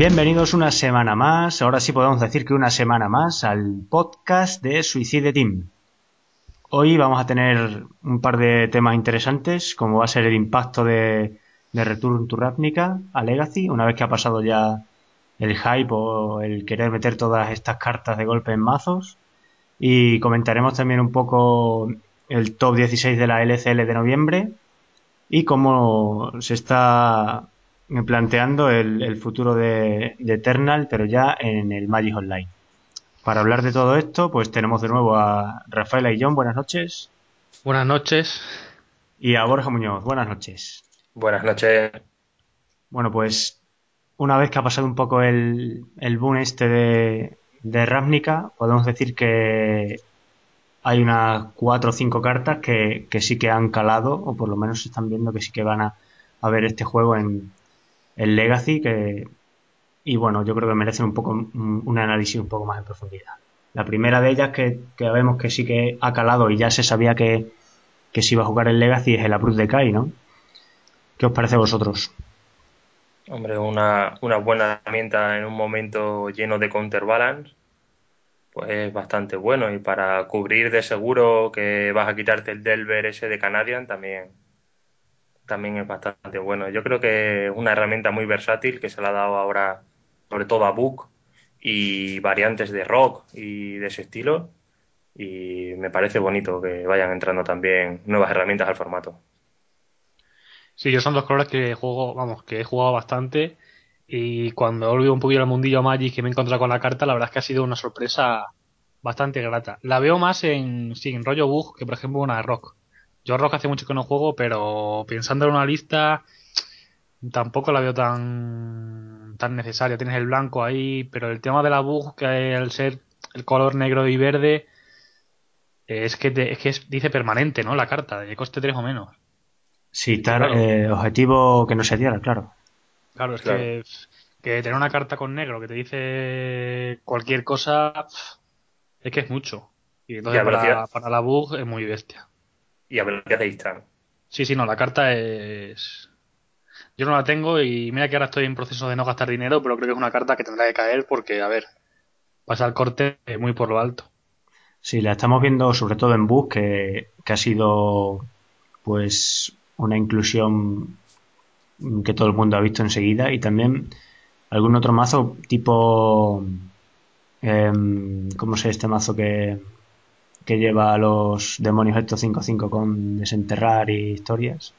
Bienvenidos una semana más, ahora sí podemos decir que una semana más al podcast de Suicide Team. Hoy vamos a tener un par de temas interesantes, como va a ser el impacto de, Return to Ravnica a Legacy, una vez que ha pasado ya el hype o el querer meter todas estas cartas de golpe en mazos. Y comentaremos también un poco el top 16 de la LCL de noviembre y cómo se está planteando el, futuro de, Eternal, pero ya en el Magic Online. Para hablar de todo esto, pues tenemos de nuevo a Rafaela y John. Buenas noches. Buenas noches. Y a Borja Muñoz. Buenas noches. Buenas noches. Bueno, pues una vez que ha pasado un poco el, el boom este de, de Ravnica, podemos decir que hay unas cuatro o cinco cartas que, que sí que han calado, o por lo menos se están viendo que sí que van a, a ver este juego en, el Legacy, que, y bueno, yo creo que merece un poco un, análisis un poco más en profundidad. La primera de ellas que, que vemos que sí que ha calado y ya se sabía que, que se iba a jugar el Legacy es el Abruz de Kai, ¿no? ¿Qué os parece a vosotros? Hombre, una, una buena herramienta en un momento lleno de counterbalance, pues es bastante bueno. Y para cubrir de seguro que vas a quitarte el Delver ese de Canadian, también también es bastante bueno. Yo creo que es una herramienta muy versátil que se le ha dado ahora, sobre todo a Book y variantes de rock y de ese estilo. Y me parece bonito que vayan entrando también nuevas herramientas al formato. Sí, yo son dos colores que juego, vamos, que he jugado bastante. Y cuando he volvido un poquito al mundillo Magic que me he encontrado con la carta, la verdad es que ha sido una sorpresa bastante grata. La veo más en, sí, en rollo bug que por ejemplo una de rock. Yo Rock hace mucho que no juego, pero pensando en una lista tampoco la veo tan tan necesaria. Tienes el blanco ahí, pero el tema de la bug, que al ser el color negro y verde, es que, es que dice permanente, ¿no? La carta, de coste 3 o menos. Sí, tal, eh, objetivo que no se diera, claro. Claro, es Que, que tener una carta con negro que te dice cualquier cosa, es que es mucho. Y entonces para, para la bug es muy bestia y a velocidad de. Sí, sí, no, la carta es. Yo no la tengo y mira que ahora estoy en proceso de no gastar dinero, pero creo que es una carta que tendrá que caer porque, a ver, pasa el corte muy por lo alto. Sí, la estamos viendo sobre todo en Bus, que, ha sido pues una inclusión que todo el mundo ha visto enseguida y también algún otro mazo tipo em, ¿cómo se este mazo que, que lleva a los demonios estos 5-5 con desenterrar y historias.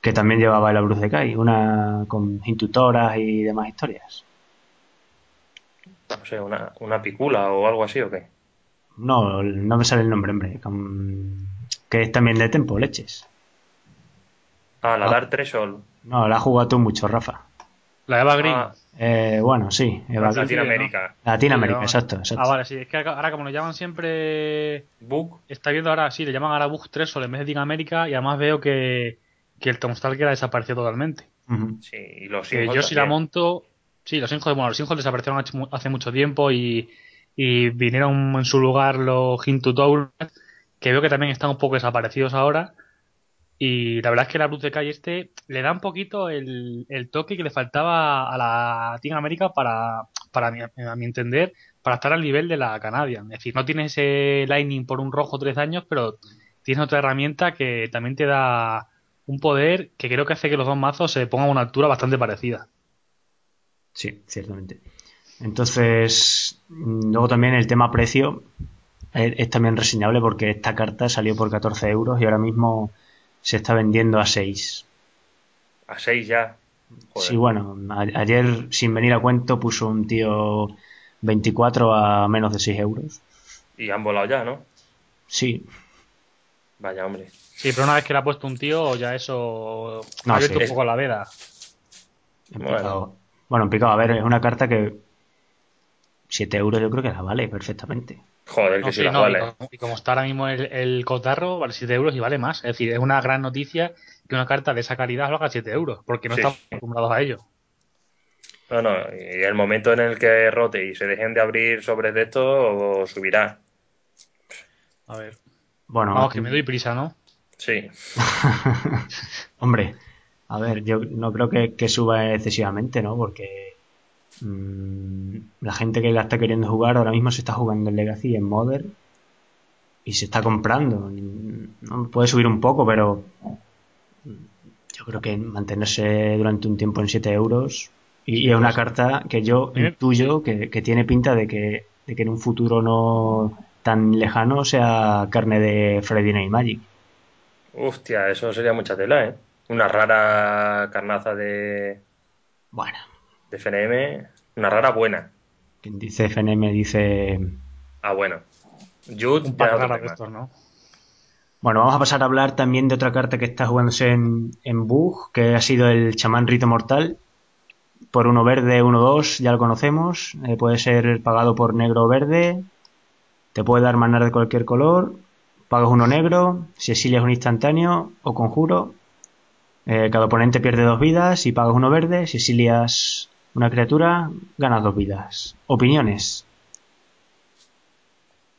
Que también llevaba el Abruz de Kai, una con intutoras y demás historias. No sé, una, una picula o algo así o qué. No, no me sale el nombre, hombre. Que es también de Tempo, leches. Ah, la ah. Dark Treasure. No, la has jugado tú mucho, Rafa. La Eva Green. Ah. Eh, bueno, sí. Latinoamérica. Latinoamérica, exacto, Ah, vale, sí. Es que ahora como lo llaman siempre... Book. Está viendo ahora, sí, le llaman ahora Book 3 solo en vez de América y además veo que, que el Tom Stalker ha desaparecido totalmente. Sí, y los Yo si la monto... Sí, los hijos, bueno, los hijos desaparecieron hace mucho tiempo y, y vinieron en su lugar los Hintu Tower, que veo que también están un poco desaparecidos ahora y la verdad es que la Luz de Calle este le da un poquito el, toque que le faltaba a la Team América para, para mi, a mi entender, para estar al nivel de la Canadian. Es decir, no tienes ese Lightning por un rojo tres años, pero tienes otra herramienta que también te da un poder que creo que hace que los dos mazos se pongan a una altura bastante parecida. Sí, ciertamente. Entonces, luego también el tema precio es, es también reseñable porque esta carta salió por 14 euros y ahora mismo se está vendiendo a 6. A 6 ya. Sí, bueno, ayer sin venir a cuento puso un tío 24 a menos de 6 euros. Y han volado ya, ¿no? Sí. Vaya, hombre. Sí, pero una vez que le ha puesto un tío, ya eso no, ha abierto un poco la veda. Bueno. bueno, en picado, a ver, es una carta que 7 euros yo creo que la vale perfectamente. Joder, que sí, la vale. Y como, está ahora mismo el, cotarro, vale 7 euros y vale más. Es decir, es una gran noticia que una carta de esa calidad lo haga 7 euros, porque no estamos acostumbrados a ello. No, no, y el momento en el que rote y se dejen de abrir sobres de esto, subirá. A ver. Bueno, Vamos, que me doy prisa, ¿no? Sí. Hombre, A ver, yo no creo que, suba excesivamente, ¿no? Porque mm, la gente que la está queriendo jugar ahora mismo se está jugando en Legacy, en Modern, y se está comprando. ¿no? Puede subir un poco, pero yo creo que mantenerse durante un tiempo en 7 euros y, es una carta que yo intuyo que, que tiene pinta de que, de que en un futuro no tan lejano sea carne de Freddy Night Magic. Hostia, eso sería mucha tela, ¿eh? Una rara carnaza de. Bueno. De FNM. Una rara buena. Quien dice FNM dice. Ah, bueno. Jude, Un par de estos, ¿no? Bueno, vamos a pasar a hablar también de otra carta que está jugándose en, en Bug, que ha sido el chamán rito mortal. Por uno verde, uno dos, ya lo conocemos. Eh, puede ser pagado por negro o verde. Te puede dar manar de cualquier color. Pagas uno negro. Si exilias un instantáneo o conjuro. Eh, cada oponente pierde dos vidas y pagas uno verde. Si exilias una criatura, ganas dos vidas. Opiniones.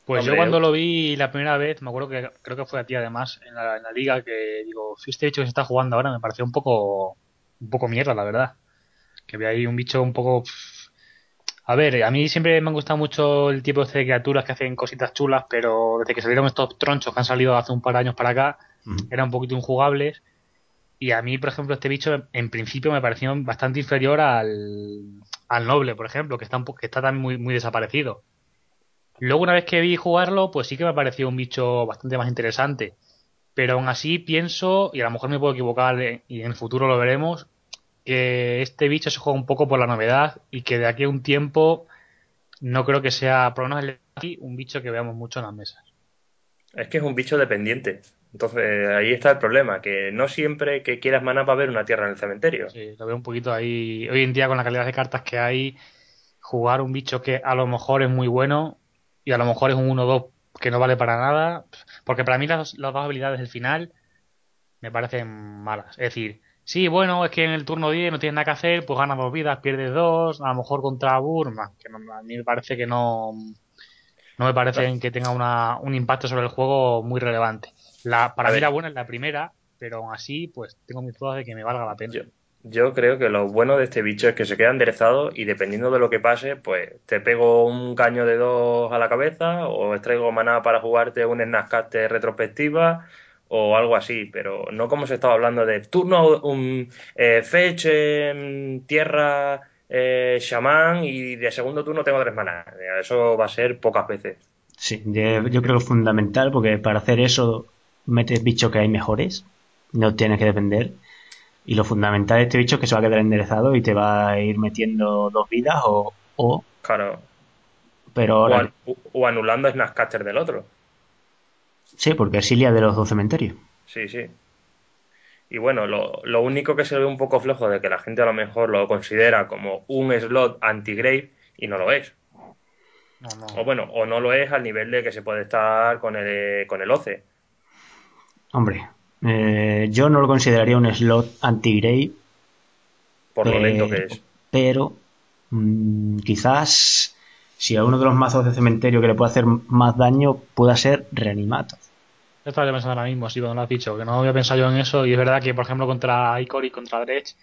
Pues yo cuando lo vi la primera vez, me acuerdo que creo que fue a ti además en la, liga que digo, si este bicho que se está jugando ahora me pareció un poco un poco mierda, la verdad. Que ve ahí un bicho un poco a ver, a mí siempre me han gustado mucho el tipo de criaturas que hacen cositas chulas, pero desde que salieron estos tronchos que han salido hace un par de años para acá, eran un poquito injugables. Y a mí, por ejemplo, este bicho en principio me pareció bastante inferior al, al noble, por ejemplo, que está, un, que está también muy, muy desaparecido. Luego, una vez que vi jugarlo, pues sí que me pareció un bicho bastante más interesante. Pero aún así pienso, y a lo mejor me puedo equivocar y en el futuro lo veremos, que este bicho se juega un poco por la novedad y que de aquí a un tiempo no creo que sea, por lo menos un bicho que veamos mucho en las mesas. Es que es un bicho dependiente. Entonces ahí está el problema, que no siempre que quieras mana va a haber una tierra en el cementerio. Sí, lo veo un poquito ahí. Hoy en día con la calidad de cartas que hay, jugar un bicho que a lo mejor es muy bueno y a lo mejor es un 1-2 que no vale para nada. Porque para mí las, dos habilidades del final me parecen malas. Es decir, sí, bueno, es que en el turno 10 no tienes nada que hacer, pues ganas dos vidas, pierdes dos, a lo mejor contra Burma, que a mí me parece que no, no me parece que tenga una, un impacto sobre el juego muy relevante. La, para mí la buena es la primera, pero aún así, pues tengo mis dudas de que me valga la pena. Yo creo que lo bueno de este bicho es que se queda enderezado y dependiendo de lo que pase, pues te pego un caño de dos a la cabeza o extraigo maná para jugarte un Snapcaster retrospectiva o algo así, pero no como se estaba hablando de turno, un eh, fetch, tierra, eh, shaman y de segundo turno tengo tres maná. Eso va a ser pocas veces. Sí, yo creo que es fundamental porque para hacer eso metes bichos que hay mejores, no tienes que depender y lo fundamental de este bicho es que se va a quedar enderezado y te va a ir metiendo dos vidas o. o claro. Pero ahora... o, anulando Snapcaster del otro. Sí, porque es Ilia de los dos cementerios. Sí, sí. Y bueno, lo, lo, único que se ve un poco flojo de que la gente a lo mejor lo considera como un slot anti-grave y no lo es. O bueno, o no lo es al nivel de que se puede estar con el, con el OCE. Hombre, eh, yo no lo consideraría un slot anti-grave. Por lo lento que es. Pero mm, quizás si a uno de los mazos de cementerio que le puede hacer más daño pueda ser reanimato. Estaba pensando ahora mismo, así cuando lo has dicho, que no había pensado yo en eso. Y es verdad que, por ejemplo, contra Icor y contra Dredge,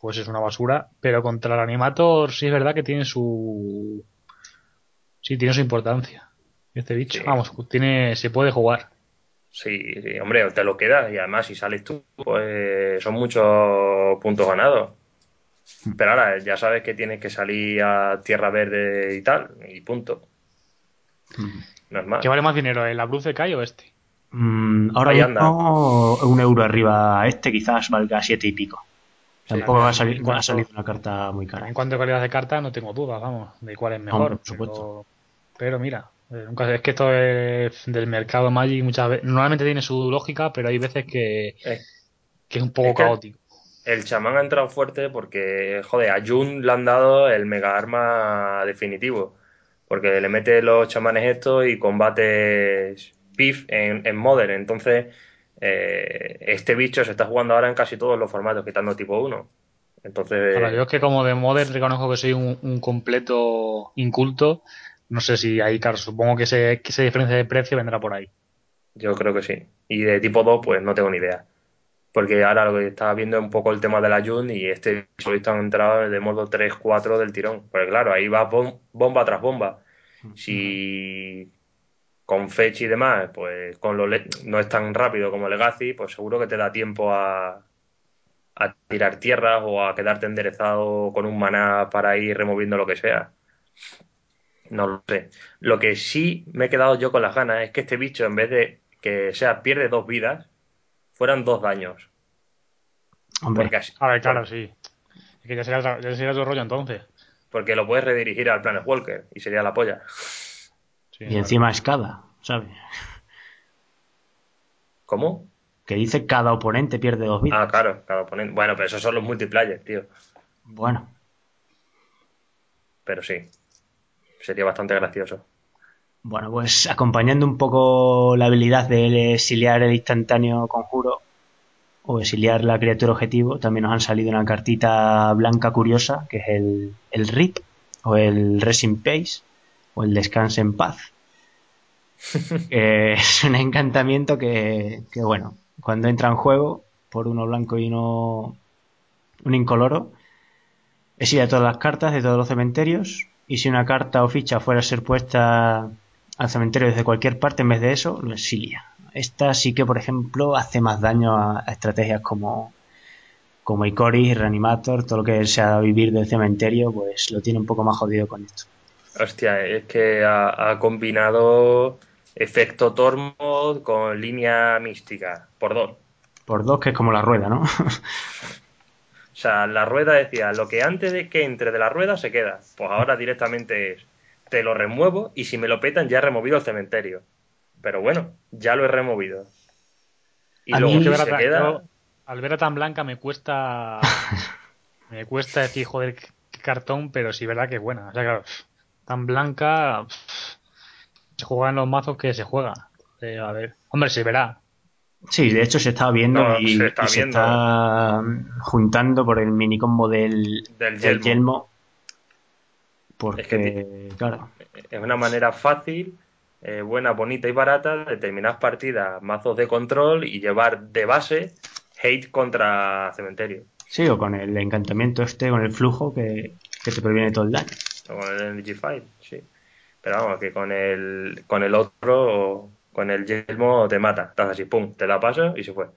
pues es una basura. Pero contra el Animator sí es verdad que tiene su. Sí, tiene su importancia. Este bicho, vamos, tiene, se puede jugar. Sí, hombre, te lo quedas y además si sales tú, pues son muchos puntos ganados. Pero ahora ya sabes que tienes que salir a tierra verde y tal, y punto. No es más. ¿Qué vale más dinero, el Abruce Kai o este? Mm, ahora mismo un euro arriba este quizás valga siete y pico. Tampoco va a salir, una carta muy cara. En cuanto a calidad de carta no tengo dudas, vamos, de cuál es mejor. por supuesto. pero mira, eh, es que esto es del mercado Magic muchas veces. Normalmente tiene su lógica, pero hay veces que, es un poco caótico. El chamán ha entrado fuerte porque, joder, a Jun le han dado el mega arma definitivo. Porque le mete los chamanes estos y combates PIF en, en Modern. Entonces, eh, este bicho se está jugando ahora en casi todos los formatos, quitando tipo 1. Entonces. yo es que como de Modern reconozco que soy un completo inculto no sé si ahí, claro, supongo que, ese, que esa diferencia de precio vendrá por ahí. Yo creo que sí. Y de tipo 2, pues no tengo ni idea. Porque ahora lo que estaba viendo es un poco el tema de la Jun y este solo han entrado de modo 3-4 del tirón. Porque claro, ahí va bomba tras bomba. Si con Fetch y demás, pues con lo no es tan rápido como Legacy, pues seguro que te da tiempo a, a tirar tierras o a quedarte enderezado con un maná para ir removiendo lo que sea. No lo sé. Lo que sí me he quedado yo con las ganas es que este bicho, en vez de que sea pierde dos vidas, fueran dos daños. Hombre, a ver, claro, sí. Es que ya sería, ya sería otro rollo entonces. Porque lo puedes redirigir al Planet Walker y sería la polla. y encima escada, ¿sabes? ¿Cómo? Que dice cada oponente pierde dos vidas. Ah, claro, cada oponente. Bueno, pero esos son los multiplayer, tío. Bueno. Pero sí. Sería bastante gracioso. Bueno, pues acompañando un poco la habilidad de exiliar el instantáneo conjuro o exiliar la criatura objetivo, también nos han salido una cartita blanca curiosa, que es el, el RIP, o el Resin Pace, o el Descanse en Paz. es un encantamiento que, que, bueno, cuando entra en juego, por uno blanco y uno un incoloro, exilia todas las cartas de todos los cementerios y si una carta o ficha fuera a ser puesta al cementerio desde cualquier parte en vez de eso, lo exilia. Esta sí que, por ejemplo, hace más daño a, estrategias como como Icoris, Reanimator, todo lo que sea vivir del cementerio, pues lo tiene un poco más jodido con esto. Hostia, es que ha combinado efecto Tormod con línea mística, por dos. Por dos, que es como la rueda, ¿no? o sea, la rueda decía, lo que antes de que entre de la rueda se queda. Pues ahora directamente es, te lo remuevo y si me lo petan ya he removido el cementerio. Pero bueno, ya lo he removido. Y luego que se queda... al ver a tan blanca me cuesta... me cuesta decir, joder, qué cartón, pero sí, verdad que es buena. O sea, claro, tan blanca se juega en los mazos que se juega. Eh, a ver, hombre, se verá. Sí, de hecho se está viendo y, se está, juntando por el minicombo del, del, yelmo. Porque, claro. Es una manera fácil, eh, buena, bonita y barata de terminar partidas, mazos de control y llevar de base hate contra cementerio. Sí, o con el encantamiento este, con el flujo que, que te previene todo el daño. O con el Energy Fight, sí. Pero vamos, que con el, con el otro, con el yelmo te mata. Estás así, pum, te da paso y se fue.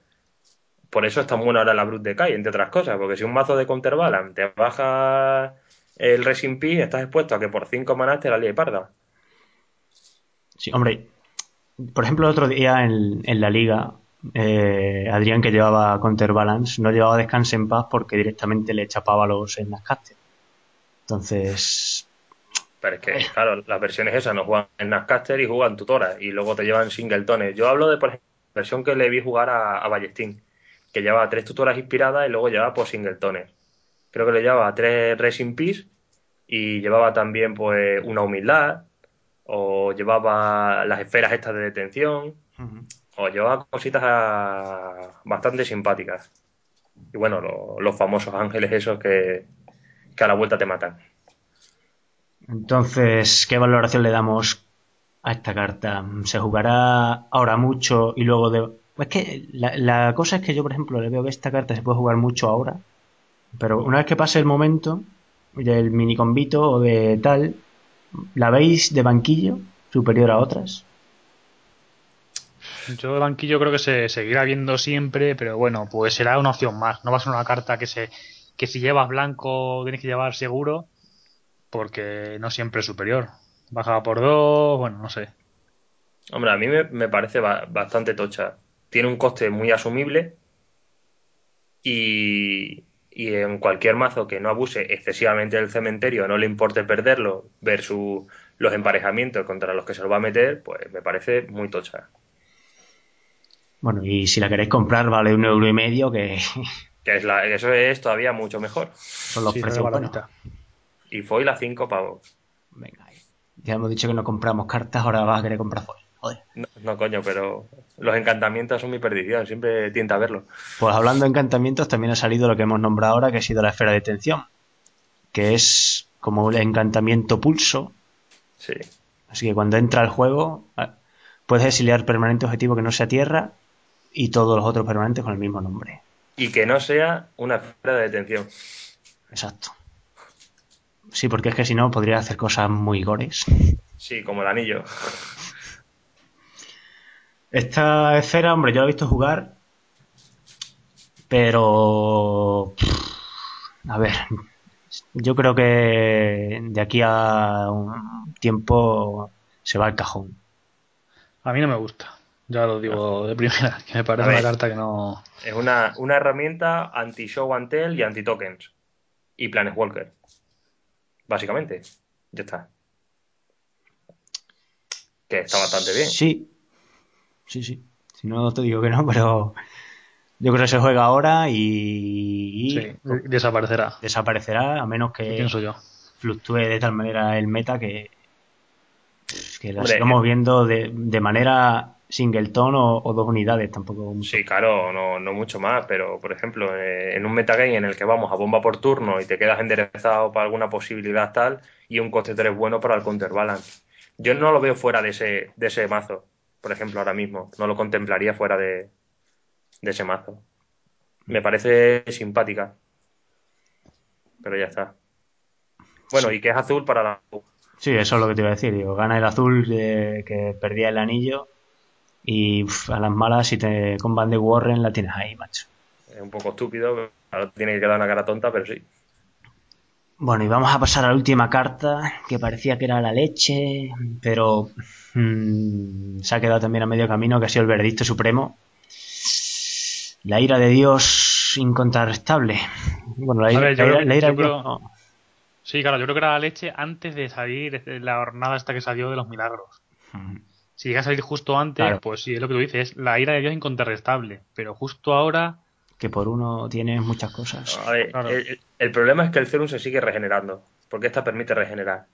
Por eso es tan bueno ahora la Brute Decay, entre otras cosas. Porque si un mazo de Counterbalance te baja el Resin P, estás expuesto a que por 5 manas te la líe parda. Sí, hombre. Por ejemplo, el otro día en, la liga, eh, Adrián, que llevaba Counterbalance, no llevaba Descanse en Paz porque directamente le chapaba los en las Entonces, pero es que, claro, las versiones esas no juegan en Nascaster y juegan tutoras y luego te llevan singletones. Yo hablo de, por ejemplo, la versión que le vi jugar a, a Ballestín, que llevaba tres tutoras inspiradas y luego llevaba por singletones. Creo que le llevaba tres Racing Peace y llevaba también pues una humildad o llevaba las esferas estas de detención o llevaba cositas bastante simpáticas. Y bueno, los famosos ángeles esos que, que a la vuelta te matan. Entonces, ¿qué valoración le damos a esta carta? ¿Se jugará ahora mucho y luego de... Es que la, cosa es que yo, por ejemplo, le veo que esta carta se puede jugar mucho ahora, pero una vez que pase el momento del mini convito o de tal, ¿la veis de banquillo superior a otras? Yo de banquillo creo que se seguirá viendo siempre, pero bueno, pues será una opción más. No va a ser una carta que se que si llevas blanco tienes que llevar seguro porque no siempre es superior. Baja por dos, bueno, no sé. Hombre, a mí me, parece bastante tocha. Tiene un coste muy asumible y, y, en cualquier mazo que no abuse excesivamente del cementerio, no le importe perderlo, versus los emparejamientos contra los que se lo va a meter, pues me parece muy tocha. Bueno, y si la queréis comprar vale un euro y medio, que... que es la, eso es todavía mucho mejor. Son los precios y foil a 5 pavos. Venga, ya hemos dicho que no compramos cartas, ahora vas a querer comprar foil. Joder. No, coño, pero los encantamientos son mi perdición, siempre tienta a verlo. Pues hablando de encantamientos, también ha salido lo que hemos nombrado ahora, que ha sido la esfera de tensión, que es como el encantamiento pulso. Sí. Así que cuando entra al juego, puedes exiliar permanente objetivo que no sea tierra y todos los otros permanentes con el mismo nombre. y que no sea una esfera de detención. Exacto. Sí, porque es que si no podría hacer cosas muy gores. Sí, como el anillo. Esta esfera, hombre, yo la he visto jugar, pero... A ver, yo creo que de aquí a un tiempo se va al cajón. A mí no me gusta. Ya lo digo de primera, que me parece una carta que no. Es una, una herramienta anti-show and tell y anti-tokens. Y Planeswalker. Básicamente. Ya está. Que está bastante bien. Sí, sí, sí. Si no te digo que no, pero yo creo que se juega ahora y, y Sí, desaparecerá. desaparecerá a menos que Pienso yo. fluctúe de tal manera el meta que, que la Hombre, sigamos viendo de, de manera singleton o, o dos unidades, tampoco mucho. Sí, claro, no, no mucho más, pero por ejemplo, eh, en un metagame en el que vamos a bomba por turno y te quedas enderezado para alguna posibilidad tal y un coste 3 bueno para el counterbalance. Yo no lo veo fuera de ese, de ese mazo, por ejemplo, ahora mismo. No lo contemplaría fuera de, de ese mazo. Me parece simpática. Pero ya está. Bueno, y que es azul para la... Sí, eso es lo que te iba a decir. Digo, gana el azul eh, que perdía el anillo y uf, a las malas si te con Van de Warren la tienes ahí, macho. Es un poco estúpido, ahora tiene que quedar una cara tonta, pero sí. Bueno, y vamos a pasar a la última carta, que parecía que era la leche, pero mm, se ha quedado también a medio camino, que ha sido el veredicto supremo. La ira de Dios incontrastable. Bueno, la ver, la ira- la de Dios no. Sí, claro, yo creo que era la leche antes de salir la jornada esta que salió de los milagros. Mm, Si llega a salir justo antes, Claro. pues sí, es lo que tú dices, es la ira de Dios incontrastable. Pero justo ahora, Que por uno tienes muchas cosas. A ver, Claro. el, el problema es que el Serum se sigue regenerando, porque esta permite regenerar.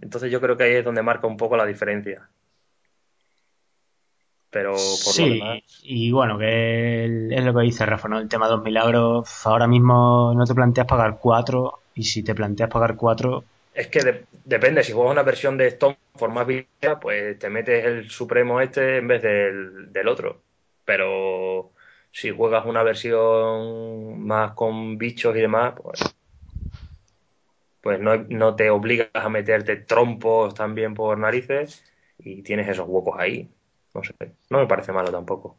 Entonces yo creo que ahí es donde marca un poco la diferencia. Pero por Sí, lo demás, y bueno, que el- es lo que dice Rafa, ¿no? El tema de los milagros, ahora mismo no te planteas pagar cuatro, y si te planteas pagar cuatro, es que de- depende, si juegas una versión de Stormforge más vieja, pues te metes el Supremo este en vez del, del otro. Pero si juegas una versión más con bichos y demás, pues, pues no, no te obligas a meterte trompos también por narices y tienes esos huecos ahí. No sé, no me parece malo tampoco.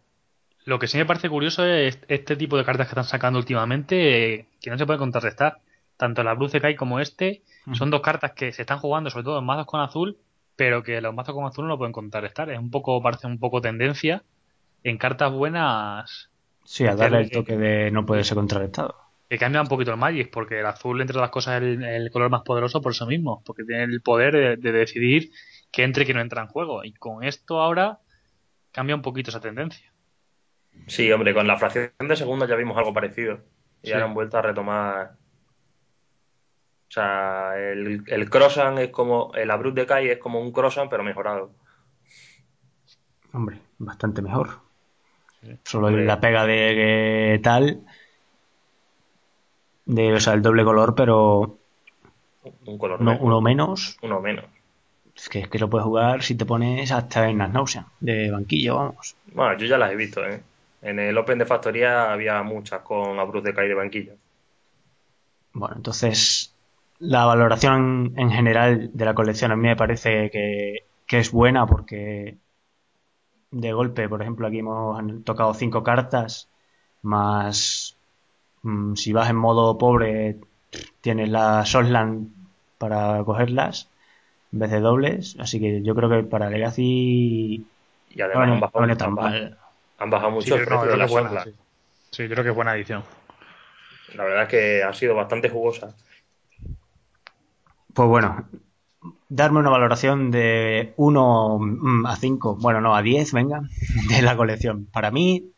lo que sí me parece curioso es este tipo de cartas que están sacando últimamente, eh, que no se pueden contrarrestar. Tanto la Blue Kai como este, son dos cartas que se están jugando, sobre todo en mazos con azul, pero que los mazos con azul no lo pueden contrarrestar. Es un poco, parece un poco tendencia. En cartas buenas, sí, a darle el toque de no poder ser contrarrestado. que cambia un poquito el Magic, porque el azul, entre otras cosas, es el, el color más poderoso por eso mismo, porque tiene el poder de, de decidir que entre y que no entra en juego. Y con esto ahora cambia un poquito esa tendencia. Sí, hombre, con la fracción de segundos ya vimos algo parecido. Y Sí. ahora han vuelto a retomar. O sea, el, el croissant es como. El Abrupte de Kai es como un croissant, pero mejorado. Hombre, bastante mejor. Sí. Solo Hombre. la pega de que tal, de, o sea, el doble color, pero Un color uno, menos. uno menos, Uno menos. es que, es que lo puedes jugar si te pones hasta en las náuseas, de banquillo, vamos. Bueno, yo ya las he visto, ¿eh? En el Open de Factoría había muchas con Abrupte de Kai de banquillo. Bueno, entonces la valoración en general de la colección a mí me parece que, que es buena porque de golpe, por ejemplo, aquí hemos tocado cinco cartas, más mm, si vas en modo pobre tienes la Solland para cogerlas en vez de dobles, así que yo creo que para Legacy Y no además han bajado, no viene tan han bajado- mal. han bajado mucho Sí, el precio de la buena. Sí, yo creo que es buena edición. La verdad es que ha sido bastante jugosa. Pues bueno, darme una valoración de 1 mm, a 5, bueno, no, a 10, venga, de la colección. Para mí,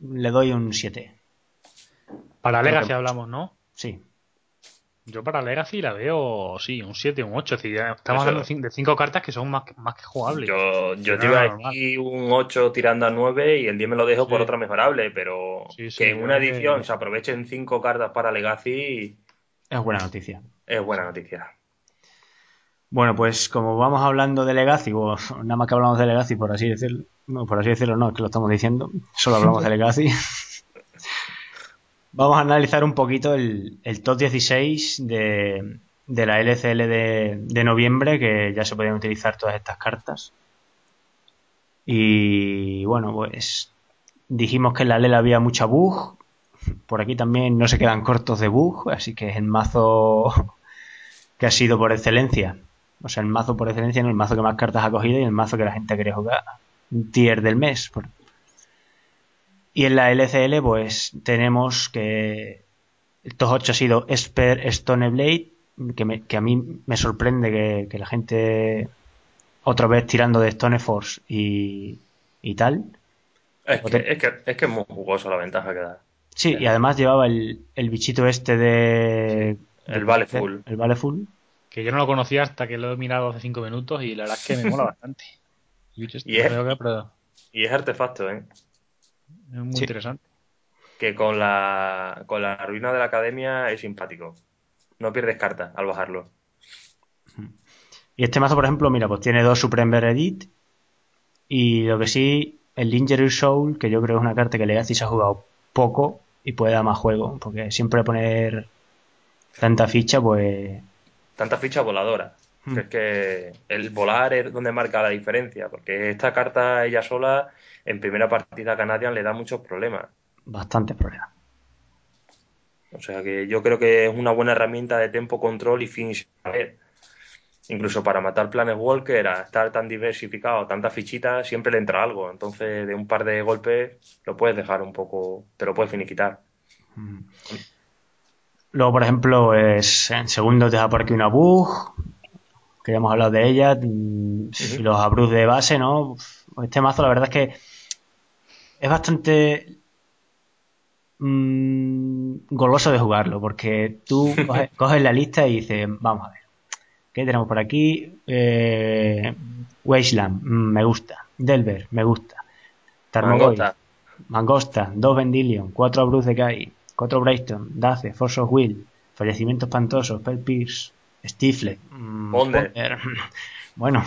le doy un 7. Para Legacy que- hablamos, ¿no? Sí. Yo para Legacy la veo, sí, un 7, un 8. Es decir, ya estamos Eso. hablando de cin- de cinco cartas que son más, que- más que jugables. Yo, yo Sí, te no, iba a decir un 8 tirando a 9 y el 10 me lo dejo por Sí. otra mejorable, pero Sí, sí, que en una creo que- edición se aprovechen 5 cartas para Legacy Es buena noticia. Es buena noticia. Bueno, pues como vamos hablando de Legacy, o nada más que hablamos de Legacy, por así decirlo, No, por así decirlo, no, es que lo estamos diciendo. Solo hablamos de Legacy. Vamos a analizar un poquito el, el top 16 de, de la LCL de, de noviembre, que ya se podían utilizar todas estas cartas. Y bueno, pues dijimos que en la LEL había mucha bug. Por aquí también no se quedan cortos de bug, así que el mazo que ha sido por excelencia. O sea, el mazo por excelencia, no el mazo que más cartas ha cogido y el mazo que la gente quiere jugar. Un tier del mes. Y en la LCL, pues tenemos que estos 8 ha sido Esper Stoneblade, que, que a mí me sorprende que, que, la gente otra vez tirando de Stoneforce y, y tal. Es que, es que, es, que, es muy jugoso la ventaja que da. Sí, y además llevaba el, el bichito este de... El Vale Full. El Vale Full. Que yo no lo conocía hasta que lo he mirado hace 5 minutos y la verdad es que me mola bastante. Y es, y es artefacto, ¿eh? Es muy sí. interesante. Que con la, con la ruina de la academia es simpático. No pierdes carta al bajarlo. Y este mazo, por ejemplo, mira, pues tiene dos Supreme Veredit. Y lo que sí, el Injury Soul, que yo creo es una carta que Legacy se ha jugado poco y puede dar más juego. Porque siempre poner tanta ficha, pues. Tanta ficha voladora. Hmm. Es que el volar es donde marca la diferencia. Porque esta carta ella sola, en primera partida Canadian, le da muchos problemas. Bastantes problemas. O sea que yo creo que es una buena herramienta de tempo control y finish. Incluso para matar Planet Walker, a estar tan diversificado, tantas fichitas, siempre le entra algo. Entonces, de un par de golpes, lo puedes dejar un poco, te lo puedes finiquitar. Mm. Luego, por ejemplo, es, en segundo te da por aquí una bug, que ya hemos hablado de ella, uh -huh. los abrus de base, ¿no? Este mazo, la verdad es que es bastante mmm, goloso de jugarlo, porque tú coges, coges, la lista y dices, vamos a ver, ¿qué tenemos por aquí? Eh, Wasteland, mmm, me gusta. Delver, me gusta. Tarmogoy, Mangosta. Mangosta, dos Vendilion, cuatro Abruz de Kai, cuatro Brayton, Dace, Force of Will, Fallecimiento Espantoso, Spell Pierce, Stifle, mmm, Ponder. Bueno,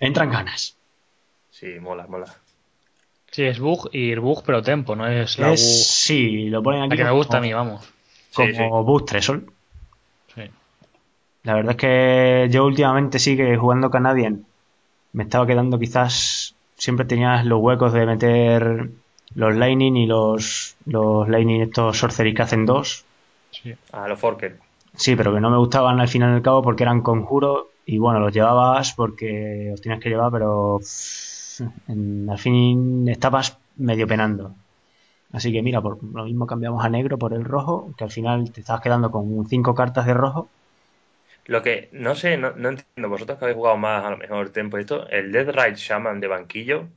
entran ganas. Sí, mola, mola. Sí, es bug y bug, pero tempo, no es la es, bug. Sí, lo ponen aquí. La que me gusta a mí, vamos. Como Sí, sí. bug Tresol. Sí. La verdad es que yo últimamente sí que jugando Canadian me estaba quedando quizás. Siempre tenías los huecos de meter los Lightning y los, los Lightning estos Sorcery que hacen dos. Sí. A los Forker. Sí, pero que no me gustaban al final del cabo porque eran conjuros y bueno, los llevabas porque los tienes que llevar, pero en, al fin estabas medio penando. Así que mira, por lo mismo cambiamos a negro por el rojo, que al final te estabas quedando con cinco cartas de rojo. Lo que no sé, no, no entiendo, vosotros que habéis jugado más a lo mejor tiempo y esto, el Dead Ride Shaman de banquillo.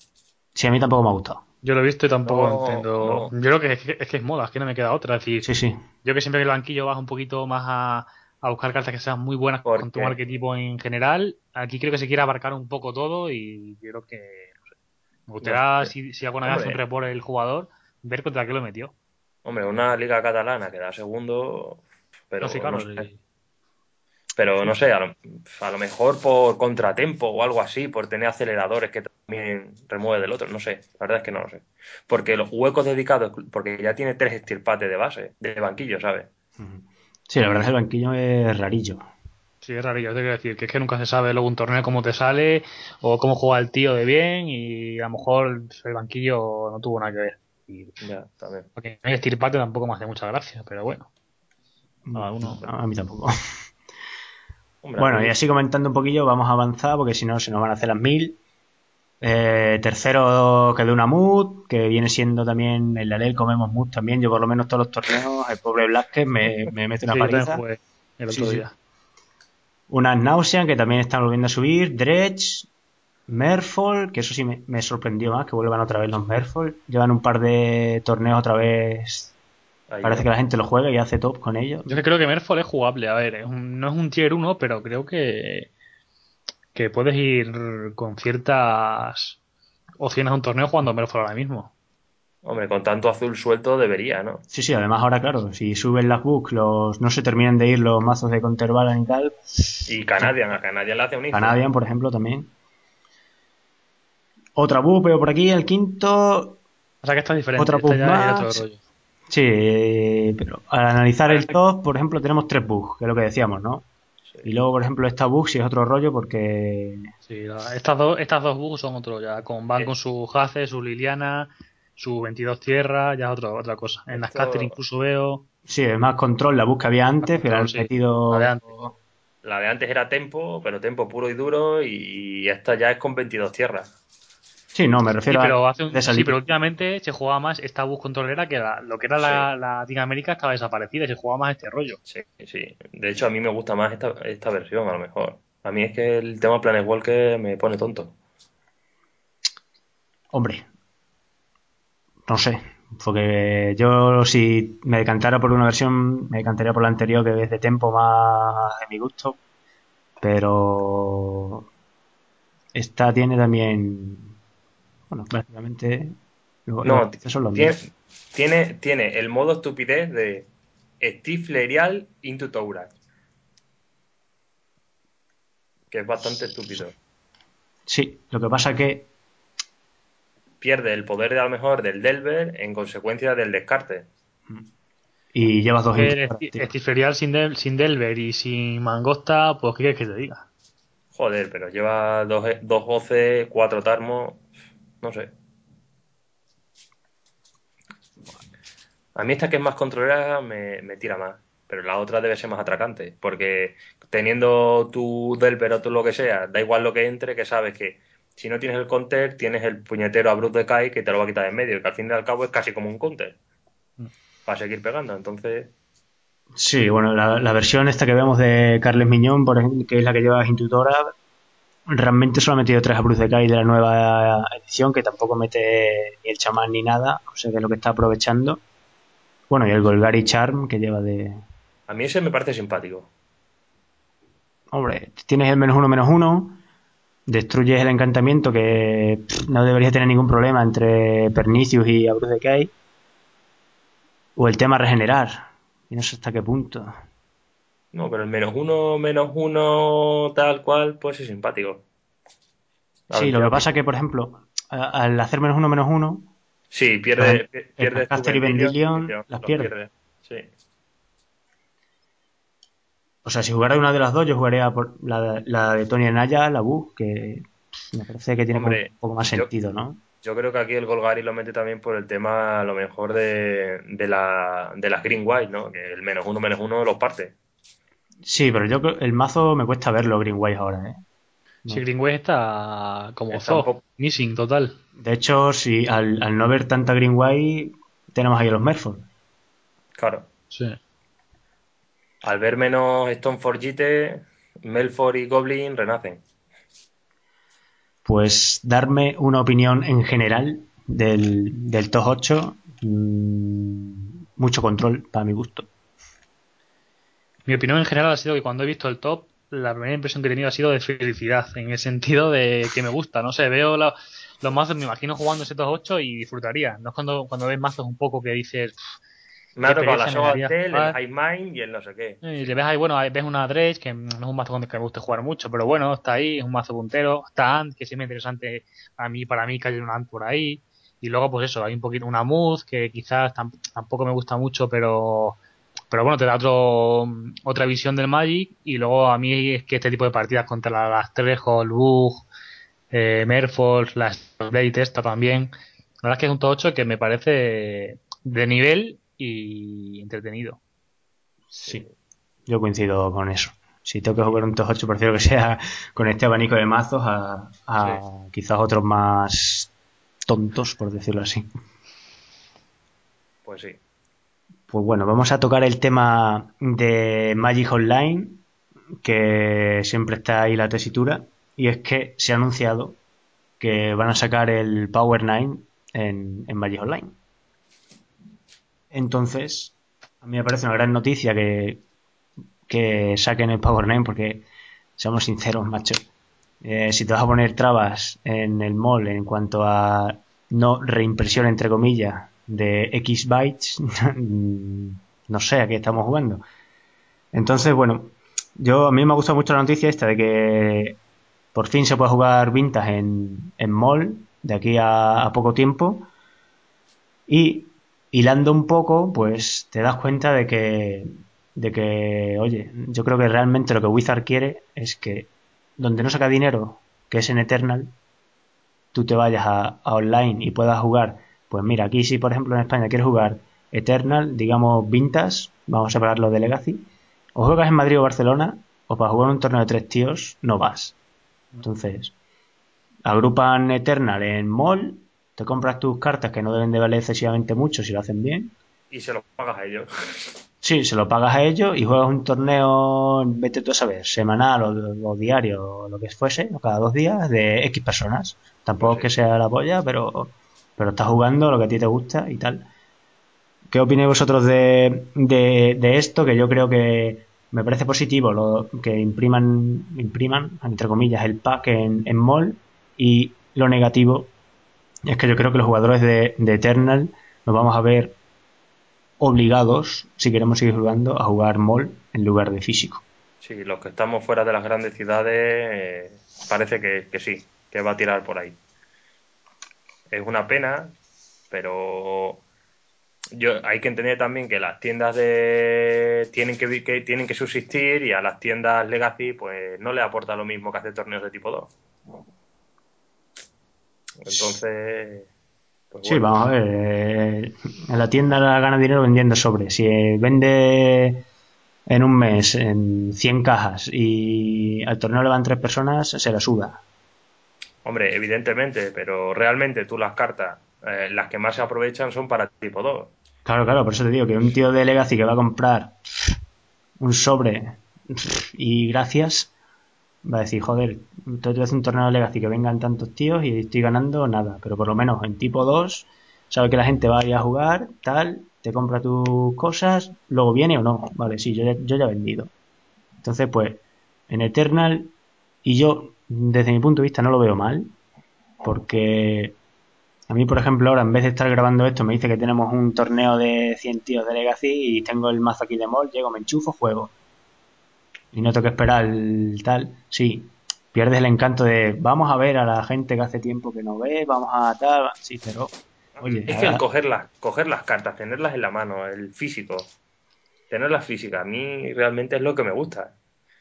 Sí, a mí tampoco me ha gustado. Yo lo he visto y tampoco No, entiendo. no. Yo creo que es, que es que es moda, es que no me queda otra. Es decir, Sí, sí. yo que siempre que el banquillo vas un poquito más a, a buscar cartas que sean muy buenas ¿Por con tu arquetipo en general, aquí creo que se quiere abarcar un poco todo y yo creo que no sé, me gustaría si, si alguna vez hace un report el jugador ver contra qué lo metió. Hombre, una liga catalana que da segundo, pero no, sí, claro, no sé. Pero no sé, a lo, a lo mejor por contratempo o algo así, por tener aceleradores que también remueve del otro, no sé, la verdad es que no lo sé. Porque los huecos dedicados, porque ya tiene tres estirpates de base, de banquillo, ¿sabes? Sí, la verdad es que el banquillo es rarillo. Sí, es rarillo, te quiero decir, que es que nunca se sabe luego un torneo cómo te sale o cómo juega el tío de bien y a lo mejor el banquillo no tuvo nada que ver. Y Ya, también. porque no hay estirpate tampoco me hace mucha gracia, pero bueno. Cada uno. A mí tampoco. Hombre, Bueno, y así comentando un poquillo, vamos a avanzar porque si no se nos van a hacer las mil. Eh, tercero quedó una mood, que viene siendo también en la ley comemos mood también. Yo por lo menos todos los torneos, el pobre Blasquez me, me mete una Sí, paliza. el otro sí. día. Unas Nausean que también están volviendo a subir. Dredge, Merfolk, que eso sí me, me sorprendió más, que vuelvan otra vez los Merfolk. Llevan un par de torneos otra vez. Ahí Parece va. que la gente lo juega y hace top con ellos. Yo creo que Merfolk es jugable. A ver, es un- no es un tier 1, pero creo que, que puedes ir con ciertas opciones a un torneo jugando Merfolk ahora mismo. Hombre, con tanto azul suelto debería, ¿no? Sí, sí, además ahora, claro, si suben las books, los, no se terminan de ir los mazos de Counterbalance y tal. Y Canadian, a Canadian le hace un hijo. Canadian, por ejemplo, también. Otra bug veo por aquí, el quinto. O sea que está diferente. Otra esta bug ya es más. otro rollo. Sí, pero al analizar el top, por ejemplo, tenemos tres bugs, que es lo que decíamos, ¿no? Y luego, por ejemplo, esta bug sí es otro rollo porque. Sí, estas, dos, estas dos bugs son otro ya. Con, van con su Hace, su Liliana, su 22 tierra, ya es otro- otra cosa. En las Esto- caster incluso veo. Sí, es más control la bug que había antes, pero han Sí, metido. la de antes. La de antes era tempo, pero tempo puro y duro, y esta ya es con 22 tierras. Sí, no, me Sí refiero pero, hace un- de sí, pero últimamente se jugaba más esta bus controlera que la- lo que era la, la Team América estaba desaparecida y se jugaba más este rollo. Sí, sí. De hecho, a mí me gusta más esta, esta versión, a lo mejor. A mí es que el tema Planet Walker me pone tonto. Hombre, no sé, porque yo si me decantara por una versión, me decantaría por la anterior que es de tempo más de mi gusto, pero esta tiene también, bueno, prácticamente lo- No, procesos los tiene, tiene, tiene el modo estupidez de Stiflerial into Taurat. Que es bastante estúpido. Sí, lo que pasa que Pierde el poder de a lo mejor del Delver en consecuencia del descarte. y llevas dos. Estiferial sin, Del- sin Delver y sin Mangosta, pues ¿qué quieres que te diga? Joder, pero lleva dos, dos voces, cuatro tarmos. No sé. A mí esta que es más controlera me, me tira más. Pero la otra debe ser más atracante. Porque teniendo tu Delver o tú lo que sea, da igual lo que entre, que sabes que si no tienes el counter, tienes el puñetero Abrupto de Kai que te lo va a quitar de en medio. Que al fin y al cabo es casi como un counter. Para seguir pegando. Entonces, Sí, bueno, la, la versión esta que vemos de Carles Miñón, por ejemplo, que es la que lleva Intutora, realmente solo ha metido tres Abruz de Kai de la nueva edición, que tampoco mete ni el chamán ni nada, o sea que es lo que está aprovechando. Bueno, y el Golgari Charm que lleva de... a mí ese me parece simpático. Hombre, tienes el menos uno, menos uno, destruyes el encantamiento que pff, no debería tener ningún problema entre Pernicius y Abruz de Kai. O el tema regenerar, y no sé hasta qué punto. No, pero el menos uno, menos uno, tal cual, pues es simpático. Sí, lo que pasa que, por ejemplo, al hacer menos uno, menos uno, Sí, pierde, Pues, pi- pierdes el Caster y las pierde. pierdes. Sí. O sea, si jugara una de las dos, yo jugaría por la, la de Tony Naya, la bug, que me parece que tiene Hombre, un poco más yo- sentido, ¿no? Yo creo que aquí el Golgari lo mete también por el tema, a lo mejor, de, de, la, de las Green White, ¿no? Que el menos uno, menos uno los parte. Sí, pero yo creo el mazo me cuesta verlo Green White ahora, ¿eh? No. Si Greenway está como Está missing total. De hecho, si al, al no ver tanta Green White, tenemos ahí a los Merfolk. Claro. Sí. Al ver menos Stoneforgite, Melford y Goblin renacen. Pues darme una opinión en general del, del TOS 8, mm, mucho control para mi gusto. Mi opinión en general ha sido que cuando he visto el top, la primera impresión que he tenido ha sido de felicidad, en el sentido de que me gusta, no sé, veo la- los mazos, me imagino jugando ese 8 y disfrutaría. No es cuando, cuando ves mazos un poco que dices, Me ha tocado la Soga Del, el. High Mind y el no sé qué. y le ves ahí, bueno, ves una Dredge, que no es un mazo con el que me guste jugar mucho, pero bueno, está ahí, es un mazo puntero, está Ant, que siempre es interesante a mí, para mí que haya un Ant por ahí, y luego pues eso, hay un poquito una Mood, que quizás tam- tampoco me gusta mucho, pero pero bueno, te da otro, otra visión del Magic, y luego a mí es que este tipo de partidas contra la- las Trejo, el Bug, eh, Merfolk, las Blade esta también, la verdad es que es un top 8 que me parece de nivel y entretenido. Sí, yo coincido con eso. Si tengo que jugar un TOS 8, prefiero que sea con este abanico de mazos a, a quizás otros más tontos, por decirlo así. Pues sí. Pues bueno, vamos a tocar el tema de Magic Online, que siempre está ahí la tesitura, y es que se ha anunciado que van a sacar el Power 9 en, Magic Online. Entonces, a mí me parece una gran noticia que, que saquen el Power 9 porque, seamos sinceros, macho, eh, si te vas a poner trabas en el mall en cuanto a no reimpresión, entre comillas, de X bytes, no sé a qué estamos jugando. Entonces, bueno, yo a mí me ha gustado mucho la noticia esta de que por fin se puede jugar vintage en, en mall de aquí a, poco tiempo. Y hilando un poco, pues te das cuenta de que, de que, oye, yo creo que realmente lo que Wizard quiere es que donde no saca dinero, que es en Eternal, tú te vayas a, online y puedas jugar. Pues mira, aquí si por ejemplo en España quieres jugar Eternal, digamos Vintas, vamos a separarlo de Legacy, o juegas en Madrid o Barcelona, o para jugar un torneo de tres tíos, no vas. Entonces, agrupan Eternal en mall, te compras tus cartas que no deben de valer excesivamente mucho si lo hacen bien. Y se lo pagas a ellos. Sí, se lo pagas a ellos y juegas un torneo, vete tú a saber, semanal o, diario o lo que fuese, o cada dos días, de X personas. Tampoco es que sea la polla, pero, pero estás jugando lo que a ti te gusta y tal. ¿Qué opináis vosotros de, de, esto? Que yo creo que me parece positivo lo que impriman, impriman entre comillas, el pack en, en mall y lo negativo es que yo creo que los jugadores de, Eternal nos vamos a ver obligados, si queremos seguir jugando, a jugar mall en lugar de físico. Sí, los que estamos fuera de las grandes ciudades eh, parece que, sí, que va a tirar por ahí. Es una pena, pero yo hay que entender también que las tiendas de tienen que, que, tienen que subsistir y a las tiendas legacy pues no le aporta lo mismo que hacer torneos de tipo 2. Entonces pues sí, vamos a ver. Eh, en la tienda gana dinero vendiendo sobre. Si vende en un mes en 100 cajas y al torneo le van tres personas, se la suda. Hombre, evidentemente, pero realmente tú las cartas, eh, las que más se aprovechan son para tipo 2. Claro, claro, por eso te digo que un tío de Legacy que va a comprar un sobre y gracias, va a decir, joder, a hacer un torneo de Legacy que vengan tantos tíos y estoy ganando nada, pero por lo menos en tipo 2 sabe que la gente va a ir a jugar, tal, te compra tus cosas, luego viene o no, vale, sí, yo yo ya he vendido. Entonces, pues, en Eternal, y yo, desde mi punto de vista, no lo veo mal, porque a mí, por ejemplo, ahora en vez de estar grabando esto, me dice que tenemos un torneo de 100 tíos de Legacy y tengo el mazo aquí de mall, llego, me enchufo, juego y no tengo que esperar el tal, sí, pierdes el encanto de vamos a ver a la gente que hace tiempo que no ve, vamos a tal, sí, pero oye, es que el coger las, coger las cartas, tenerlas en la mano, el físico, tenerlas físicas, a mí realmente es lo que me gusta.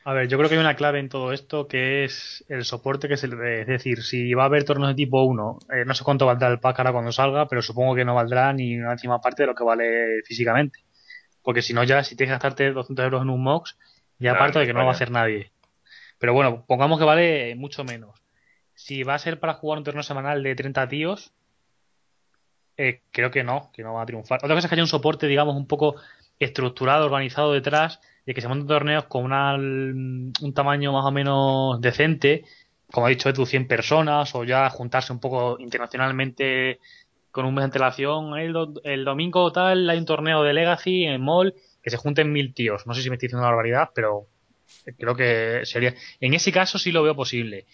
A ver, yo creo que hay una clave en todo esto que es el soporte que se le dé. Es decir, si va a haber torneos de tipo 1, eh, no sé cuánto valdrá el pack ahora cuando salga, pero supongo que no valdrá ni una décima parte de lo que vale físicamente. Porque si no, ya si tienes que gastarte 200 euros en un MOX, y aparte de que no lo va a hacer nadie. Pero bueno, pongamos que vale mucho menos. Si va a ser para jugar un torneo semanal de 30 tíos, eh, creo que no, que no va a triunfar. Otra cosa es que haya un soporte, digamos, un poco estructurado, organizado detrás, de que se monten torneos con un tamaño más o menos decente, como ha dicho Edu, 100 personas, o ya juntarse un poco internacionalmente con un mes de antelación. El, el domingo tal hay un torneo de Legacy en Mall que se junten mil tíos. No sé si me estoy diciendo una barbaridad, pero creo que sería. En ese caso sí lo veo posible.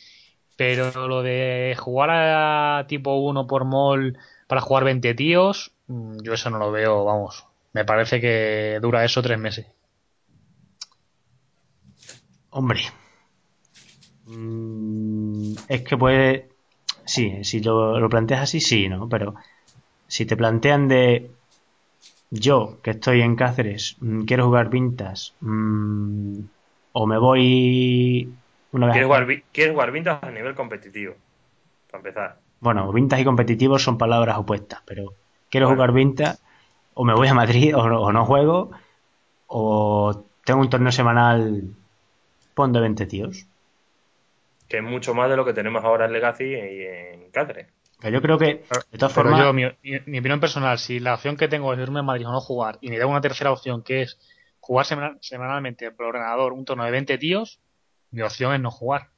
Pero lo de jugar a tipo 1 por mall para jugar 20 tíos, mm, yo eso no lo veo, vamos. Me parece que dura eso tres meses. Hombre. Mm, es que puede. Sí, si lo, lo planteas así, sí, ¿no? Pero si te plantean de yo, que estoy en Cáceres, mm, quiero jugar Vintas, mm, o me voy una vez. ¿Quieres jugar, Vintas a nivel competitivo? Para empezar. Bueno, Vintas y competitivo son palabras opuestas, pero quiero jugar Vintas, o me voy a Madrid, o no, juego, o tengo un torneo semanal, pon de 20 tíos. Que es mucho más de lo que tenemos ahora en Legacy y en Cáceres yo creo que, de todas formas. Yo, mi, opinión personal, si la opción que tengo es irme a Madrid o no jugar, y me da una tercera opción que es jugar semanalmente por ordenador un torneo de 20 tíos, mi opción es no jugar.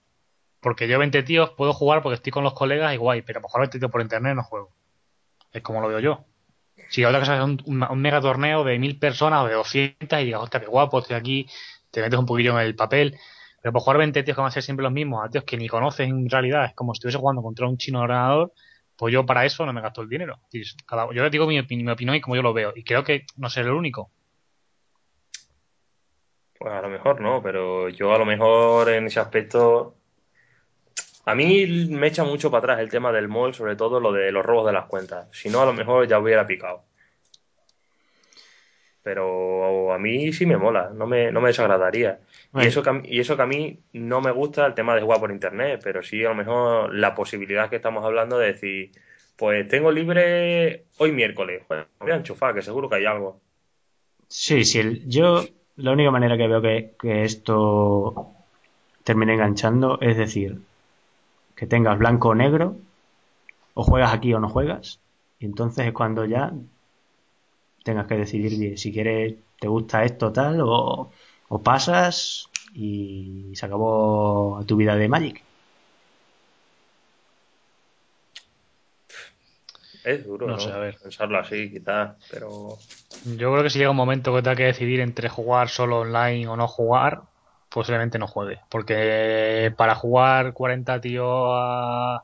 Porque yo 20 tíos puedo jugar porque estoy con los colegas y guay, pero a lo mejor 20 tíos por internet no juego. Es como lo veo yo. Si otra cosa es un, un, mega torneo de mil personas o de 200 y digas, hostia, qué guapo, estoy aquí, te metes un poquillo en el papel. Pero por jugar 20 tíos que van a ser siempre los mismos, a tíos que ni conoces en realidad, es como si estuviese jugando contra un chino de ordenador, pues yo para eso no me gasto el dinero. yo le digo mi, opinión y como yo lo veo. Y creo que no seré el único. Pues a lo mejor no, pero yo a lo mejor en ese aspecto A mí me echa mucho para atrás el tema del mall, sobre todo lo de los robos de las cuentas. Si no, a lo mejor ya hubiera picado. Pero a mí sí me mola, no me, no me desagradaría. Y, eso que, a- y eso que a mí no me gusta el tema de jugar por internet, pero sí a lo mejor la posibilidad que estamos hablando de decir, pues tengo libre hoy miércoles, pues voy a enchufar, que seguro que hay algo. Sí, sí. yo la única manera que veo que, que esto termine enganchando es decir, que tengas blanco o negro, o juegas aquí o no juegas, y entonces es cuando ya tengas que decidir bien si quieres, te gusta esto tal, o, o pasas y se acabó tu vida de Magic. Es duro, No ¿no? sé, a ver. Pensarlo así, quizás, pero Yo creo que si llega un momento que tenga que decidir entre jugar solo online o no jugar, posiblemente no juegue. Porque para jugar 40 tíos a,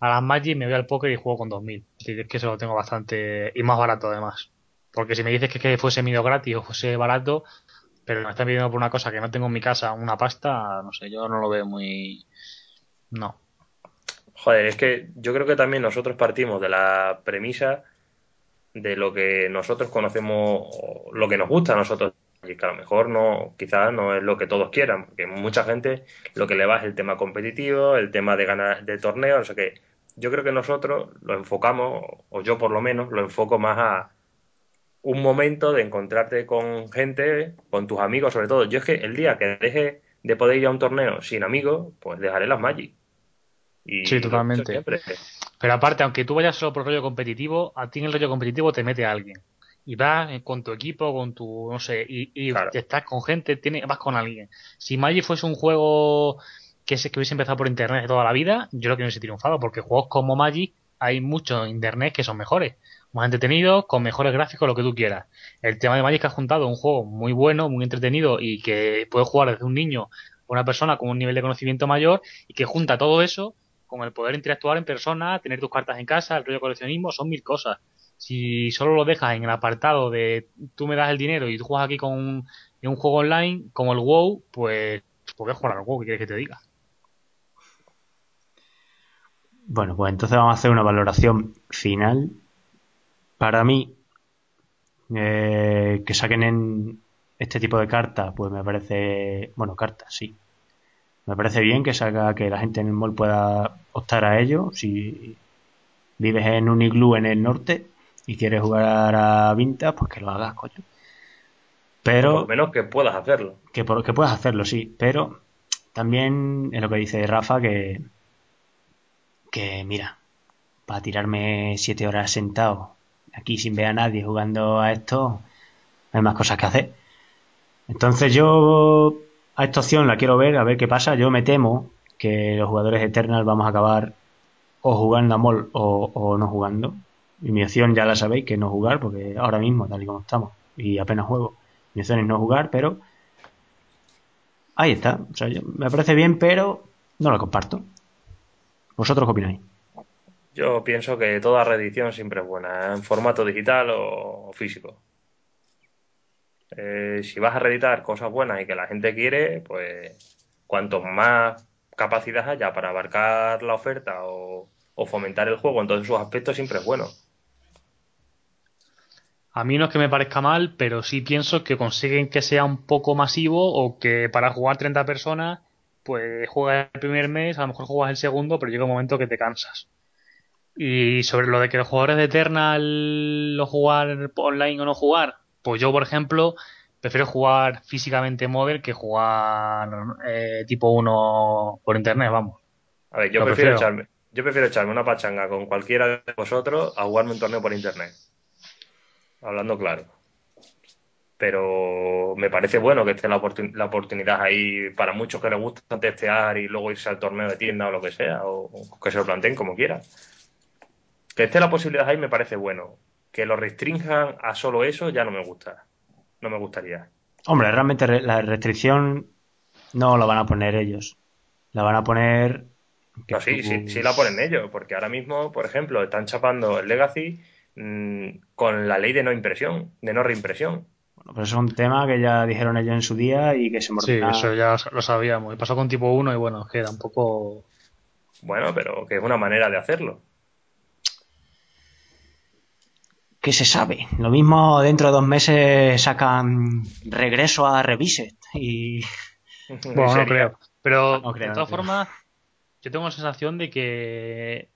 a las Magic me voy al póker y juego con 2000. Es decir, es que eso lo tengo bastante. y más barato además. Porque si me dices que, que fuese medio gratis o fuese barato, pero me están pidiendo por una cosa que no tengo en mi casa, una pasta, no sé, yo no lo veo muy. No. Joder, es que yo creo que también nosotros partimos de la premisa de lo que nosotros conocemos, o lo que nos gusta a nosotros, y que a lo mejor no, quizás no es lo que todos quieran, porque mucha gente lo que le va es el tema competitivo, el tema de ganar de torneos, no sé qué. Yo creo que nosotros lo enfocamos, o yo por lo menos, lo enfoco más a un momento de encontrarte con gente, con tus amigos sobre todo. Yo es que el día que deje de poder ir a un torneo sin amigos, pues dejaré las Magic. Y Sí, totalmente. Pero aparte, aunque tú vayas solo por rollo competitivo, a ti en el rollo competitivo te mete alguien. Y vas con tu equipo, con tu, no sé, y, y Claro. te estás con gente, tiene, vas con alguien. Si Magic fuese un juego que, se, que hubiese empezado por internet de toda la vida, yo creo que no hubiese triunfado, porque juegos como Magic hay muchos en internet que son mejores, más entretenidos, con mejores gráficos, lo que tú quieras. El tema de Magic ha juntado un juego muy bueno, muy entretenido y que puede jugar desde un niño o una persona con un nivel de conocimiento mayor y que junta todo eso con el poder interactuar en persona, tener tus cartas en casa, el rollo coleccionismo, son mil cosas. Si solo lo dejas en el apartado de tú me das el dinero y tú juegas aquí con un, un juego online como el WoW, pues ¿por qué jugar al WoW? ¿Qué quieres que te diga? Bueno, pues entonces vamos a hacer una valoración final. Para mí, eh, que saquen en este tipo de cartas, pues me parece, bueno, cartas, sí. Me parece bien que salga, que la gente en el mall pueda optar a ello. Si vives en un iglú en el norte y quieres jugar a Vintage, pues que lo hagas, coño. Por Pero lo menos que puedas hacerlo. que, por- que puedas hacerlo, sí, pero también es lo que dice Rafa, que, que mira, para tirarme siete horas sentado aquí sin ver a nadie jugando a esto, hay más cosas que hacer. Entonces yo a esta opción la quiero ver, a ver qué pasa. Yo me temo que los jugadores Eternal vamos a acabar o jugando a Mol o, o no jugando. Y mi opción ya la sabéis que es no jugar, porque ahora mismo, tal y como estamos, y apenas juego, mi opción es no jugar, pero ahí está. O sea, yo- me parece bien, pero no lo comparto. ¿Vosotros qué opináis? Yo pienso que toda reedición siempre es buena, en formato digital o físico. Eh, si vas a reeditar cosas buenas y que la gente quiere, pues cuanto más capacidad haya para abarcar la oferta o, fomentar el juego en todos sus aspectos, siempre es bueno. A mí no es que me parezca mal, pero sí pienso que consiguen que sea un poco masivo o que para jugar 30 personas, pues juegas el primer mes, a lo mejor juegas el segundo, pero llega un momento que te cansas. Y sobre lo de que los jugadores de Eternal lo jugar online o no jugar, pues yo, por ejemplo, prefiero jugar físicamente Modern que jugar eh, tipo 1 por internet, vamos. A ver, yo Lo prefiero, prefiero. echarme, yo prefiero echarme una pachanga con cualquiera de vosotros a jugarme un torneo por internet. Hablando claro. Pero me parece bueno que esté la, oportun- la oportunidad ahí para muchos que les gusta testear y luego irse al torneo de tienda o lo que sea, o, o que se lo planteen como quieran. Que esté la posibilidad ahí me parece bueno. Que lo restrinjan a solo eso ya no me gusta. No me gustaría. Hombre, realmente re- la restricción no la van a poner ellos. La van a poner. No, sí, tú- sí, sí la ponen ellos, porque ahora mismo, por ejemplo, están chapando el Legacy mm, con la ley de no impresión, de no reimpresión. Bueno, pero eso es un tema que ya dijeron ellos en su día y que se Sí, mordrá. eso ya lo sabíamos. Y pasó con tipo 1 y bueno, es que tampoco... Bueno, pero que es una manera de hacerlo. ¿Qué se sabe? Lo mismo dentro de dos meses sacan regreso a Reviset y... Bueno, no creo. Pero No creo, de todas formas, yo tengo la sensación de que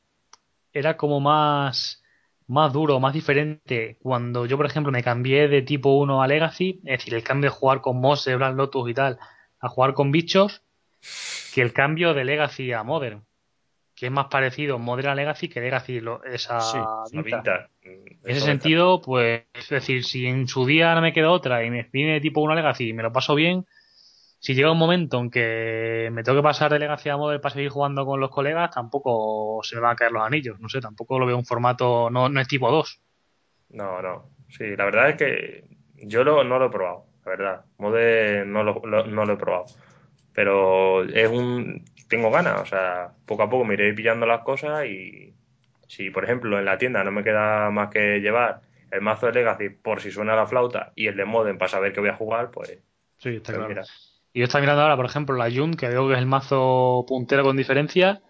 era como más, más duro, más diferente cuando yo, por ejemplo, me cambié de tipo 1 a Legacy, es decir, el cambio de jugar con Mose, Black Lotus y tal, a jugar con bichos, que el cambio de Legacy a Modern, que es más parecido Modern a Legacy que Legacy lo- esa Sí, Vinta. Vinta. En ese sentido, pues, es decir, si en su día no me queda otra y me viene tipo 1 a Legacy y me lo paso bien, si llega un momento en que me tengo que pasar de Legacy a Model para seguir jugando con los colegas, tampoco se me van a caer los anillos. No sé, tampoco lo veo un formato, no, no es tipo 2. No, no. Sí, la verdad es que yo lo- no lo he probado, la verdad. Mode no lo, lo- no lo he probado. Pero es un... Tengo ganas, o sea, poco a poco me iré pillando las cosas y si, por ejemplo, en la tienda no me queda más que llevar el mazo de Legacy por si suena la flauta y el de Modem para saber que voy a jugar, pues, Sí, está pues claro. mira. Y yo estoy mirando ahora, por ejemplo, la Jun, que veo que es el mazo puntero con diferencia.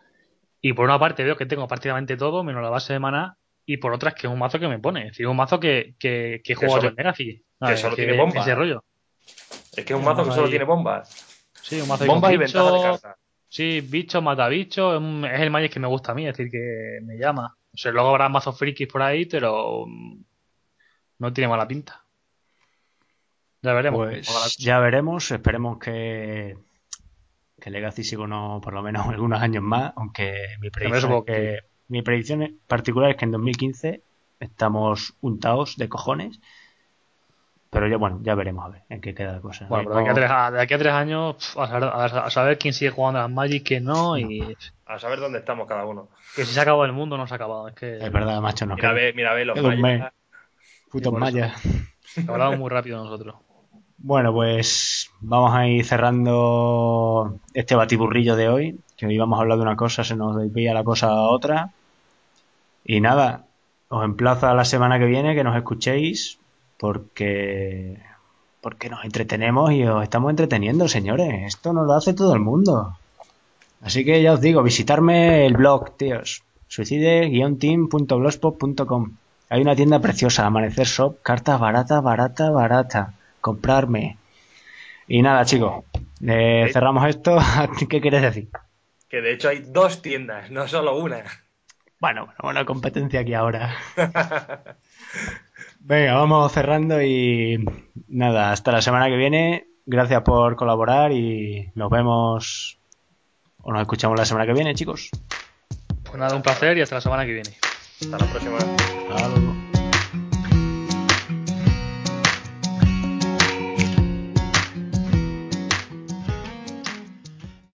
Y por una parte veo que tengo prácticamente todo, menos la base de maná. Y por otra es que es un mazo que me pone. Es decir, un mazo que, que, que solo- en Legacy. que solo tiene bomba. Ese rollo. Es que es un mazo que solo tiene bombas. Sí, un mazo Bombas y ventaja de bichos, carta. Sí, bicho, mata bicho, es, el Magic que me gusta a mí, es decir, que me llama. O sea, luego habrá mazos frikis por ahí, pero mm, no tiene mala pinta. Ya veremos. Pues ya veremos, esperemos que, que Legacy siga unos, por lo menos algunos años más, aunque mi predicción, supongo es que, mi predicción particular es que en 2015 estamos untados de cojones, pero ya bueno, ya veremos a ver en qué queda la cosa. Bueno, pero de aquí a tres, a- de aquí a tres años, a saber, a- a saber quién sigue jugando a las Magic, quién no, y A saber dónde estamos cada uno. que si se ha acabado el mundo, no se ha acabado. Es que Es verdad, macho, nos Mira, ve, mira, ve los mayas. putos mayas. hablamos muy rápido nosotros. Bueno, pues vamos a ir cerrando este batiburrillo de hoy, que hoy vamos a hablar de una cosa, se nos desvía la cosa a otra. Y nada, os emplazo a la semana que viene que nos escuchéis, porque porque nos entretenemos y os estamos entreteniendo, señores. Esto no lo hace todo el mundo. Así que ya os digo, visitarme el blog, tíos. Suicide-team.blogspot.com Hay una tienda preciosa, Amanecer Shop, cartas barata, barata, barata. Comprarme. Y nada, chicos. eh, cerramos esto. ¿Qué quieres decir? Que de hecho hay dos tiendas, no solo una. Bueno, bueno, buena competencia aquí ahora. Venga, vamos cerrando y nada, hasta la semana que viene. Gracias por colaborar y nos vemos o nos escuchamos la semana que viene, chicos. Pues nada, un placer y hasta la semana que viene. Hasta la próxima. Hasta luego.